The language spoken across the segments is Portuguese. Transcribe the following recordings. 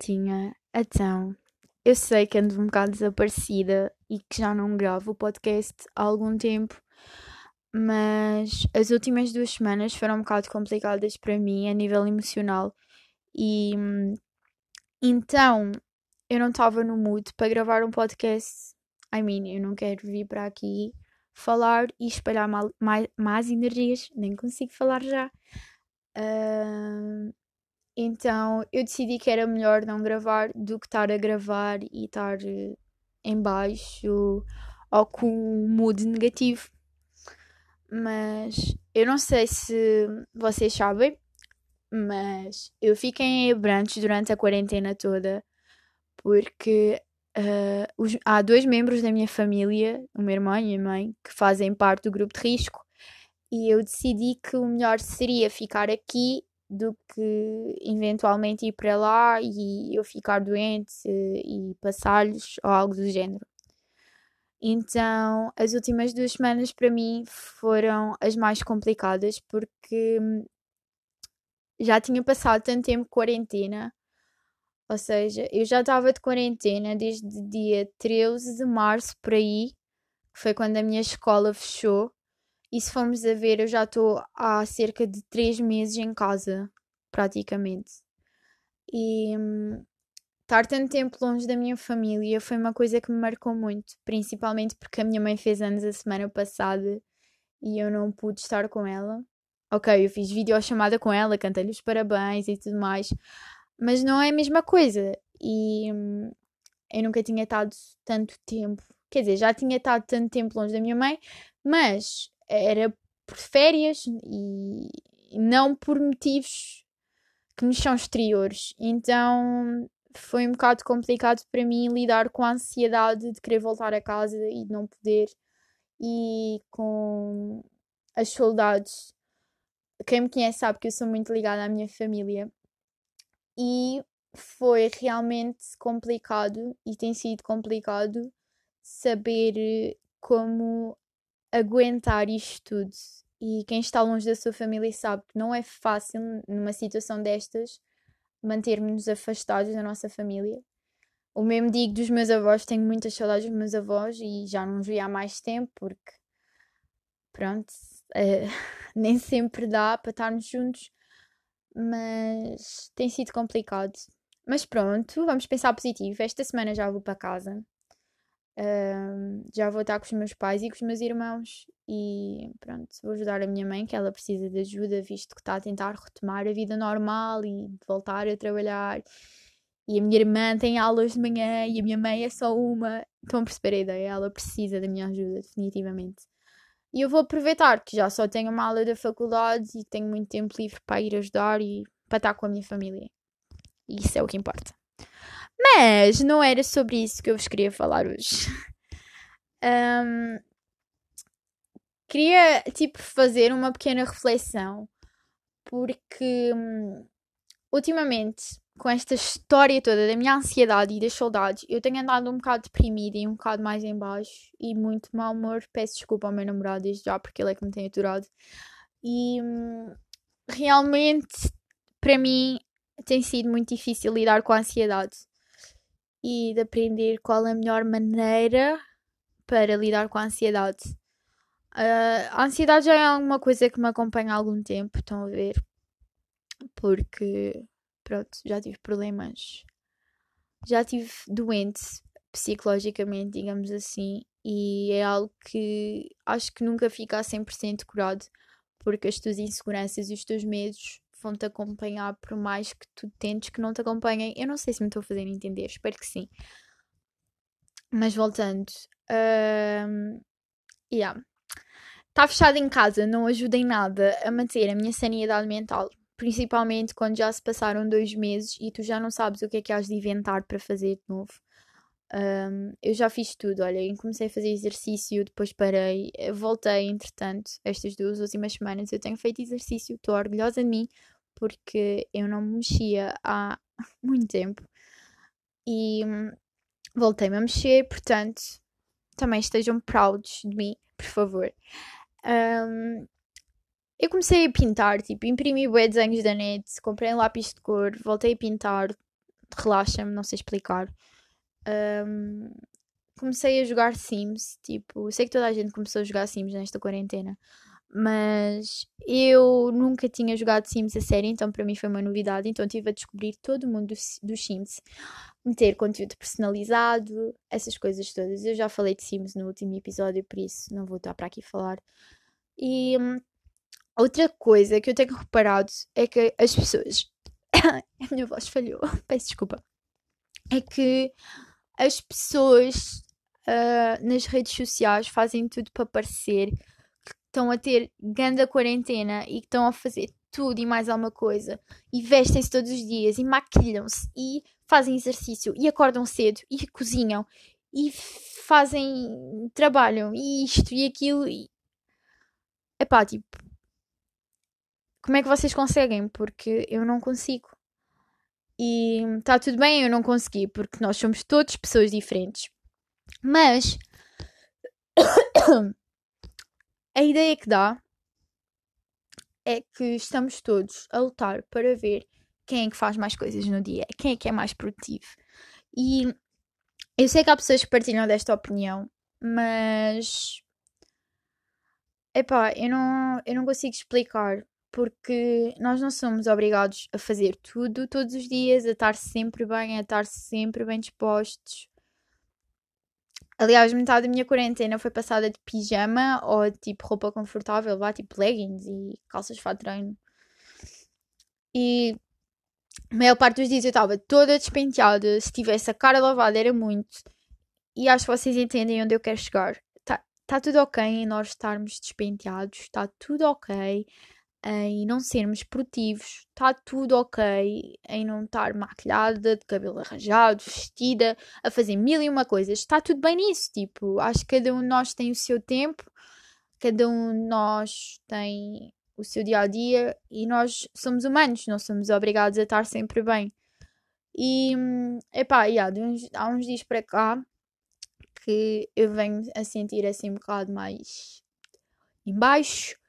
Maltinha. Então, eu sei que ando um bocado desaparecida e que já não gravo o podcast há algum tempo, mas as últimas duas semanas foram um bocado complicadas para mim a nível emocional e então eu não estava no mood para gravar um podcast. I mean, eu não quero vir para aqui falar e espalhar mal, mais, energias, nem consigo falar já. Uh, então eu decidi que era melhor não gravar do que estar a gravar e estar eh, em baixo ou com um mood negativo. Mas eu não sei se vocês sabem, mas eu fiquei em Abrantes durante a quarentena toda porque uh, os, há dois membros da minha família, o meu irmão e a minha mãe, que fazem parte do grupo de risco e eu decidi que o melhor seria ficar aqui do que eventualmente ir para lá e eu ficar doente e passar-lhes ou algo do género. Então, as últimas duas semanas para mim foram as mais complicadas porque já tinha passado tanto tempo de quarentena, ou seja, eu já estava de quarentena desde dia 13 de março por aí, que foi quando a minha escola fechou. E se formos a ver, eu já estou há cerca de 3 meses em casa, praticamente. E hum, estar tanto tempo longe da minha família foi uma coisa que me marcou muito, principalmente porque a minha mãe fez anos a semana passada e eu não pude estar com ela. Ok, eu fiz videochamada com ela, cantei-lhe os parabéns e tudo mais, mas não é a mesma coisa. E hum, eu nunca tinha estado tanto tempo, quer dizer, já tinha estado tanto tempo longe da minha mãe, mas era por férias e não por motivos que me são exteriores. Então foi um bocado complicado para mim lidar com a ansiedade de querer voltar a casa e de não poder, e com as saudades. Quem me conhece sabe que eu sou muito ligada à minha família. E foi realmente complicado e tem sido complicado saber como aguentar isto tudo. E quem está longe da sua família sabe que não é fácil, numa situação destas, mantermos-nos afastados da nossa família. O mesmo digo dos meus avós, tenho muitas saudades dos meus avós e já não os vi há mais tempo, porque, pronto, é, nem sempre dá para estarmos juntos, mas tem sido complicado. Mas pronto, vamos pensar positivo. Esta semana já vou para casa já vou estar com os meus pais e com os meus irmãos e pronto, vou ajudar a minha mãe que ela precisa de ajuda visto que está a tentar retomar a vida normal e voltar a trabalhar. E a minha irmã tem aulas de manhã e a minha mãe é só uma. Estão a perceber a ideia, ela precisa da minha ajuda definitivamente. E eu vou aproveitar que já só tenho uma aula da faculdade e tenho muito tempo livre para ir ajudar e para estar com a minha família. E isso é o que importa mas não era sobre isso que eu vos queria falar hoje. Um, queria, tipo, fazer uma pequena reflexão, porque um, ultimamente, com esta história toda da minha ansiedade e das saudades, eu tenho andado um bocado deprimida e um bocado mais em baixo e muito mau humor. Peço desculpa ao meu namorado desde já, porque ele é que me tem aturado. E um, realmente, para mim, tem sido muito difícil lidar com a ansiedade e de aprender qual a melhor maneira para lidar com a ansiedade. Uh, a ansiedade já é uma coisa que me acompanha há algum tempo, estão a ver? Porque, pronto, já tive problemas. Já tive doente psicologicamente, digamos assim, e é algo que acho que nunca fica a 100% curado, porque as tuas inseguranças e os teus medos vão te acompanhar por mais que tu tentes que não te acompanhem. Eu não sei se me estou a fazer entender, espero que sim. Mas voltando, uh, yeah. Estar fechado em casa não ajuda em nada a manter a minha sanidade mental, principalmente quando já se passaram dois meses e tu já não sabes o que é que has de inventar para fazer de novo. Um, eu já fiz tudo, olha, comecei a fazer exercício, depois parei, voltei, entretanto, estas duas últimas semanas eu tenho feito exercício, estou orgulhosa de mim porque eu não me mexia há muito tempo e hum, voltei-me a mexer, portanto, também estejam prouds de mim, por favor. Um, eu comecei a pintar, tipo, imprimi bué desenhos da net, comprei um lápis de cor, voltei a pintar, relaxa-me, não sei explicar. Um, comecei a jogar Sims, tipo, sei que toda a gente começou a jogar Sims nesta quarentena, mas eu nunca tinha jogado Sims a sério, então para mim foi uma novidade. Então tive a descobrir todo o mundo dos, Sims, meter conteúdo personalizado, essas coisas todas. Eu já falei de Sims no último episódio, por isso não vou estar para aqui falar. E hum, outra coisa que eu tenho reparado é que as pessoas. a minha voz falhou, peço desculpa. É que as pessoas uh, nas redes sociais fazem tudo para parecer que estão a ter grande quarentena e que estão a fazer tudo e mais alguma coisa e vestem-se todos os dias e maquilham-se e fazem exercício e acordam cedo e cozinham e fazem trabalham e isto e aquilo e epá, tipo como é que vocês conseguem? Porque eu não consigo. E está tudo bem eu não consegui, porque nós somos todos pessoas diferentes. Mas a ideia que dá é que estamos todos a lutar para ver quem é que faz mais coisas no dia, quem é que é mais produtivo. E eu sei que há pessoas que partilham desta opinião, mas epá, eu não, eu não consigo explicar porque nós não somos obrigados a fazer tudo todos os dias, a estar sempre bem, a estar sempre bem dispostos. Aliás, metade da minha quarentena foi passada de pijama ou tipo roupa confortável, vá tipo leggings e calças de treino. E a maior parte dos dias eu estava toda despenteada. Se tivesse a cara lavada era muito. E acho que vocês entendem onde eu quero chegar. Está tá tudo ok em nós estarmos despenteados, está tudo ok em não sermos produtivos, está tudo ok em não estar maquilhada, de cabelo arranjado, vestida, a fazer mil e uma coisas, está tudo bem nisso. Tipo, acho que cada um de nós tem o seu tempo, cada um de nós tem o seu dia a dia e nós somos humanos, não somos obrigados a estar sempre bem. E epá, yeah, uns, há uns dias para cá que eu venho a sentir assim um bocado mais embaixo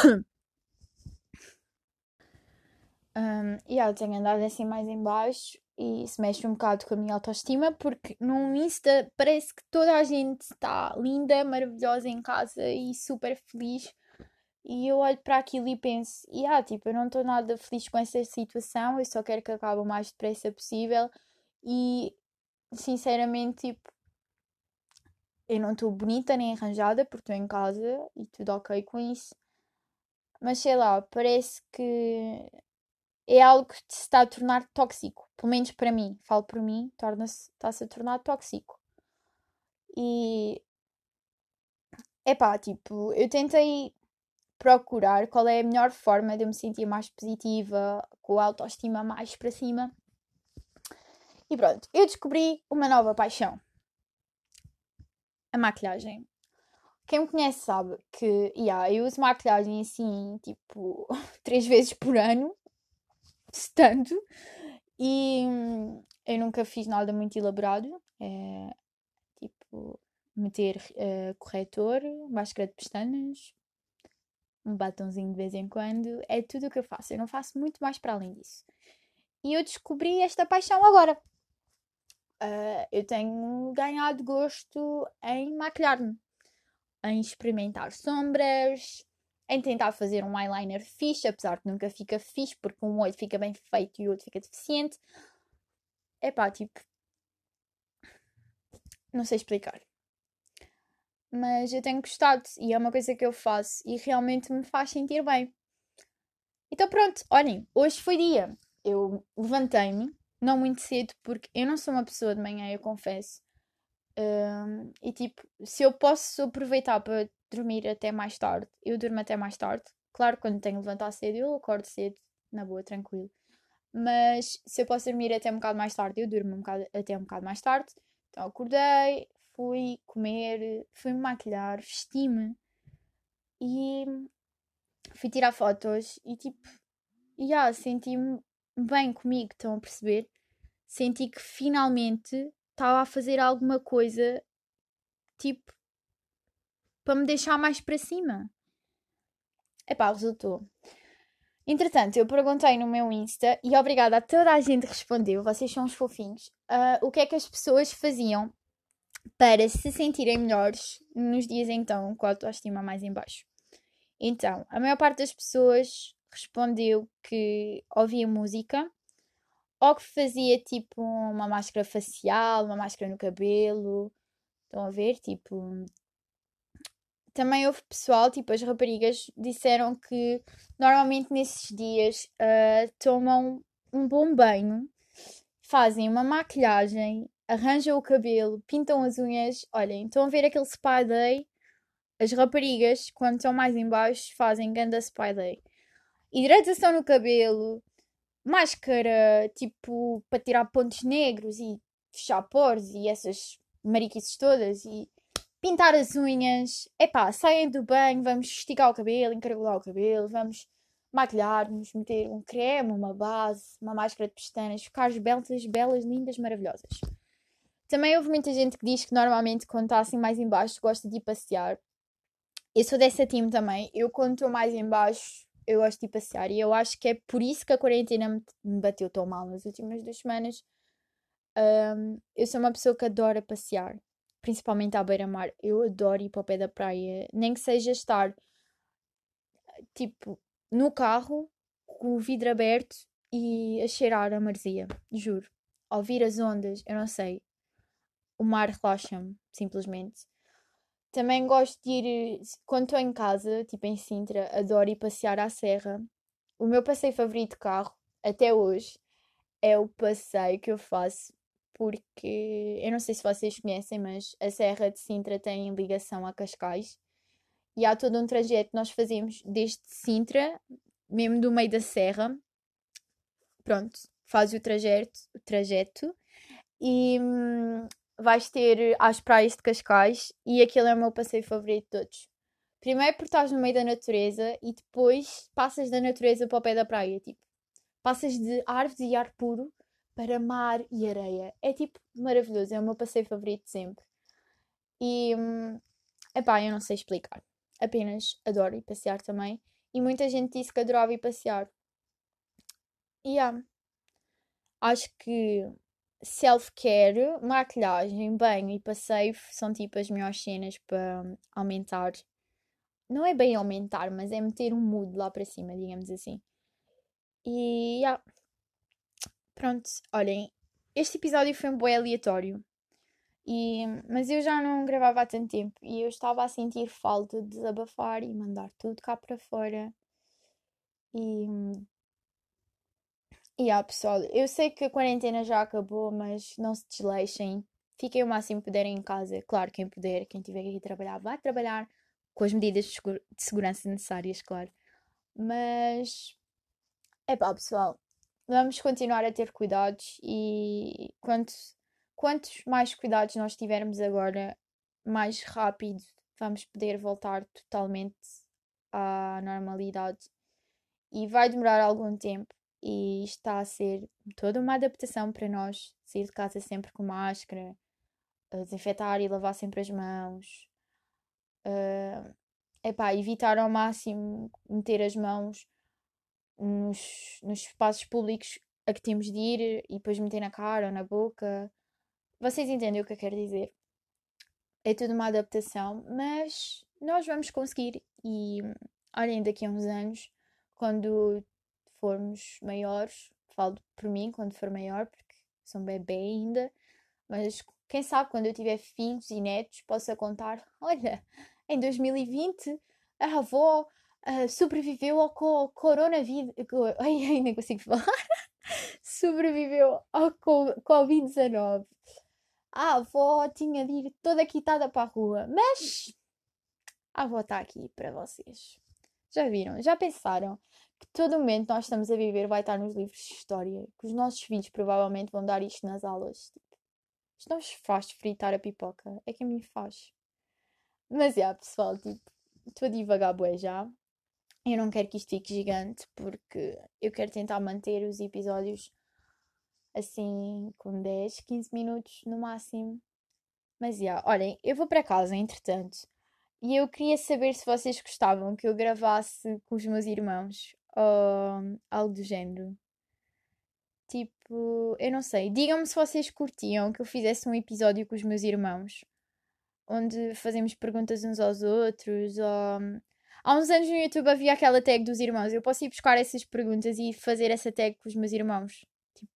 um, e yeah, eu tenho andado assim mais em baixo e isso mexe um bocado com a minha autoestima porque no Insta parece que toda a gente está linda, maravilhosa em casa e super feliz. E eu olho para aquilo e penso, e yeah, tipo, eu não estou nada feliz com essa situação, eu só quero que acabe o mais depressa possível. E sinceramente tipo eu não estou bonita nem arranjada porque estou em casa e tudo ok com isso mas sei lá, parece que é algo que se está a tornar tóxico. Pelo menos para mim, falo por mim, torna-se, está-se a tornar tóxico. E é pá, tipo, eu tentei procurar qual é a melhor forma de eu me sentir mais positiva, com a autoestima mais para cima. E pronto, eu descobri uma nova paixão: a maquilhagem. Quem me conhece sabe que yeah, eu uso maquilhagem assim, tipo, três vezes por ano, tanto, e hum, eu nunca fiz nada muito elaborado. É, tipo, meter uh, corretor, máscara de pestanas, um batonzinho de vez em quando, é tudo o que eu faço. Eu não faço muito mais para além disso. E eu descobri esta paixão agora. Uh, eu tenho ganhado gosto em maquilhar-me em experimentar sombras, em tentar fazer um eyeliner fixe, apesar de nunca fica fixe, porque um olho fica bem feito e o outro fica deficiente. É pá, tipo. Não sei explicar. Mas eu tenho gostado e é uma coisa que eu faço e realmente me faz sentir bem. Então pronto, olhem, hoje foi dia. Eu levantei-me, não muito cedo, porque eu não sou uma pessoa de manhã, eu confesso. Um, e tipo, se eu posso aproveitar para dormir até mais tarde, eu durmo até mais tarde. Claro, quando tenho que levantar cedo, eu acordo cedo, na boa, tranquilo. Mas se eu posso dormir até um bocado mais tarde, eu durmo um bocado, até um bocado mais tarde. Então acordei, fui comer, fui me maquilhar, vesti-me e fui tirar fotos e tipo, yeah, senti-me bem comigo, estão a perceber? Senti que finalmente estava a fazer alguma coisa tipo para me deixar mais para cima. Epá, resultou. Entretanto, eu perguntei no meu Insta e obrigada a toda a gente que respondeu, vocês são os fofinhos, uh, o que é que as pessoas faziam para se sentirem melhores nos dias então com a autoestima mais em baixo. Então, a maior parte das pessoas respondeu que ouvia música ou que fazia tipo uma máscara facial, uma máscara no cabelo. Estão a ver? Tipo. Também houve pessoal, tipo as raparigas, disseram que normalmente nesses dias uh, tomam um bom banho, fazem uma maquilhagem, arranjam o cabelo, pintam as unhas. Olhem, estão a ver aquele spa day? As raparigas, quando estão mais em baixo, fazem ganda spa day. Hidratação no cabelo, máscara, tipo, para tirar pontos negros e fechar poros e essas mariquices todas e pintar as unhas. Epá, saem do banho, vamos esticar o cabelo, encaragolar o cabelo, vamos maquilhar-nos, meter um creme, uma base, uma máscara de pestanas, ficar belas, belas, lindas, maravilhosas. Também houve muita gente que diz que normalmente quando está assim mais embaixo gosta de ir passear. Eu sou dessa time também. Eu quando estou mais embaixo eu gosto de passear. E eu acho que é por isso que a quarentena me bateu tão mal nas últimas duas semanas. Um, eu sou uma pessoa que adora passear, principalmente à beira-mar. Eu adoro ir para o pé da praia, nem que seja estar tipo no carro, com o vidro aberto e a cheirar a marzia, juro. Ouvir as ondas, eu não sei. O mar relaxa-me, simplesmente. Também gosto de ir, quando estou em casa, tipo em Sintra, adoro ir passear à serra. O meu passeio favorito de carro, até hoje, é o passeio que eu faço porque eu não sei se vocês conhecem, mas a Serra de Sintra tem ligação a Cascais e há todo um trajeto que nós fazemos desde Sintra, mesmo do meio da serra. Pronto, faz o trajeto, o trajeto e hum, vais ter às praias de Cascais e aquele é o meu passeio favorito de todos. Primeiro porque estás no meio da natureza e depois passas da natureza para o pé da praia, tipo, passas de árvores e ar puro para mar e areia. É tipo maravilhoso, é o meu passeio favorito sempre. E hum, epá, eu não sei explicar. Apenas adoro ir passear também. E muita gente disse que adorava ir passear. E yeah. acho que self-care, maquilhagem, banho e passeio são tipo as melhores cenas para aumentar. Não é bem aumentar, mas é meter um mood lá para cima, digamos assim. E yeah. pronto, olhem, este episódio foi um boi aleatório. E, mas eu já não gravava há tanto tempo e eu estava a sentir falta de desabafar e mandar tudo cá para fora. E e yeah, pessoal, eu sei que a quarentena já acabou, mas não se desleixem. Fiquem o máximo que puderem em casa. Claro, quem puder, quem tiver que ir trabalhar, vai trabalhar com as medidas de segurança necessárias, claro. Mas é pá, pessoal, vamos continuar a ter cuidados e quanto, quantos mais cuidados nós tivermos agora, mais rápido vamos poder voltar totalmente à normalidade. E vai demorar algum tempo e está a ser toda uma adaptação para nós sair de casa sempre com máscara, desinfetar e lavar sempre as mãos. Uh, epá, evitar ao máximo meter as mãos nos, nos espaços públicos a que temos de ir e depois meter na cara ou na boca. Vocês entendem o que eu quero dizer? É tudo uma adaptação, mas nós vamos conseguir e olhem daqui a uns anos, quando formos maiores, falo por mim quando for maior, porque sou um bebê ainda, mas quem sabe quando eu tiver filhos e netos possa contar: olha, em 2020 a avó uh, sobreviveu ao co coronavírus. Ai, ainda consigo falar. sobreviveu ao Covid-19. A avó tinha de ir toda quitada para a rua, mas a avó está aqui para vocês. Já viram? Já pensaram que todo momento nós estamos a viver vai estar nos livros de história, que os nossos filhos provavelmente vão dar isto nas aulas. Tipo, isto não vos faz fritar a pipoca, é que a mim faz. Mas é, yeah, pessoal, tipo, estou a divagar bué já. Eu não quero que isto fique gigante porque eu quero tentar manter os episódios assim com 10, 15 minutos no máximo. Mas já, yeah, olhem, eu vou para casa entretanto. E eu queria saber se vocês gostavam que eu gravasse com os meus irmãos ou algo do género. Tipo, eu não sei. Digam-me se vocês curtiam que eu fizesse um episódio com os meus irmãos, onde fazemos perguntas uns aos outros. Ou... Há uns anos no YouTube havia aquela tag dos irmãos. Eu posso ir buscar essas perguntas e fazer essa tag com os meus irmãos. Tipo,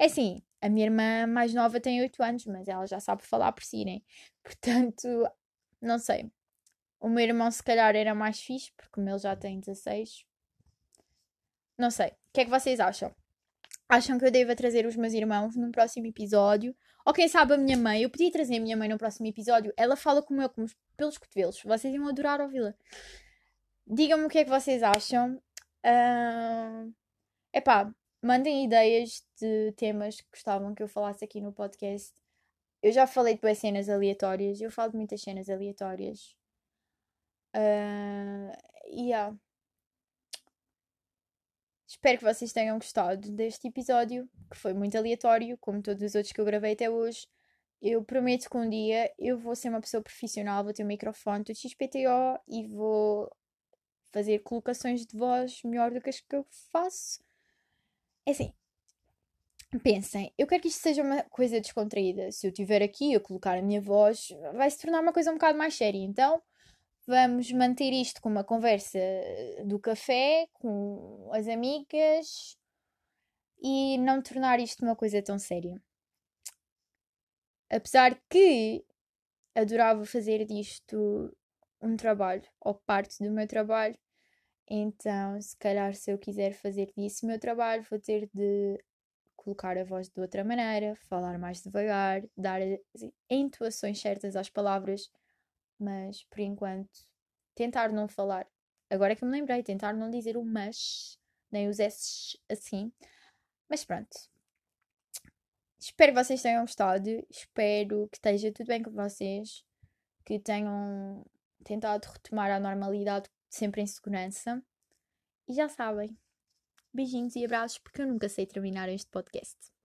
é assim, a minha irmã mais nova tem 8 anos, mas ela já sabe falar por si, né? Portanto, não sei. O meu irmão, se calhar, era mais fixe, porque o meu já tem 16. Não sei. O que é que vocês acham? Acham que eu devo trazer os meus irmãos num próximo episódio? Ou quem sabe a minha mãe? Eu podia trazer a minha mãe no próximo episódio. Ela fala como eu, como pelos cotovelos. Vocês iam adorar ouvi-la. Digam-me o que é que vocês acham. Uh... Epá, mandem ideias de temas que gostavam que eu falasse aqui no podcast. Eu já falei de cenas aleatórias. Eu falo de muitas cenas aleatórias. Uh, yeah. Espero que vocês tenham gostado deste episódio, que foi muito aleatório, como todos os outros que eu gravei até hoje. Eu prometo que um dia eu vou ser uma pessoa profissional, vou ter um microfone do XPTO e vou fazer colocações de voz melhor do que as que eu faço. É assim, pensem, eu quero que isto seja uma coisa descontraída. Se eu estiver aqui a colocar a minha voz, vai se tornar uma coisa um bocado mais séria. Então, vamos manter isto com uma conversa do café, com as amigas e não tornar isto uma coisa tão séria. Apesar que adorava fazer disto um trabalho ou parte do meu trabalho, então se calhar se eu quiser fazer disso o meu trabalho, vou ter de colocar a voz de outra maneira, falar mais devagar, dar entoações certas às palavras mas por enquanto tentar não falar. Agora é que me lembrei, tentar não dizer o mas, nem os S assim. Mas pronto. Espero que vocês tenham gostado. Espero que esteja tudo bem com vocês. Que tenham tentado retomar a normalidade sempre em segurança. E já sabem. Beijinhos e abraços, porque eu nunca sei terminar este podcast.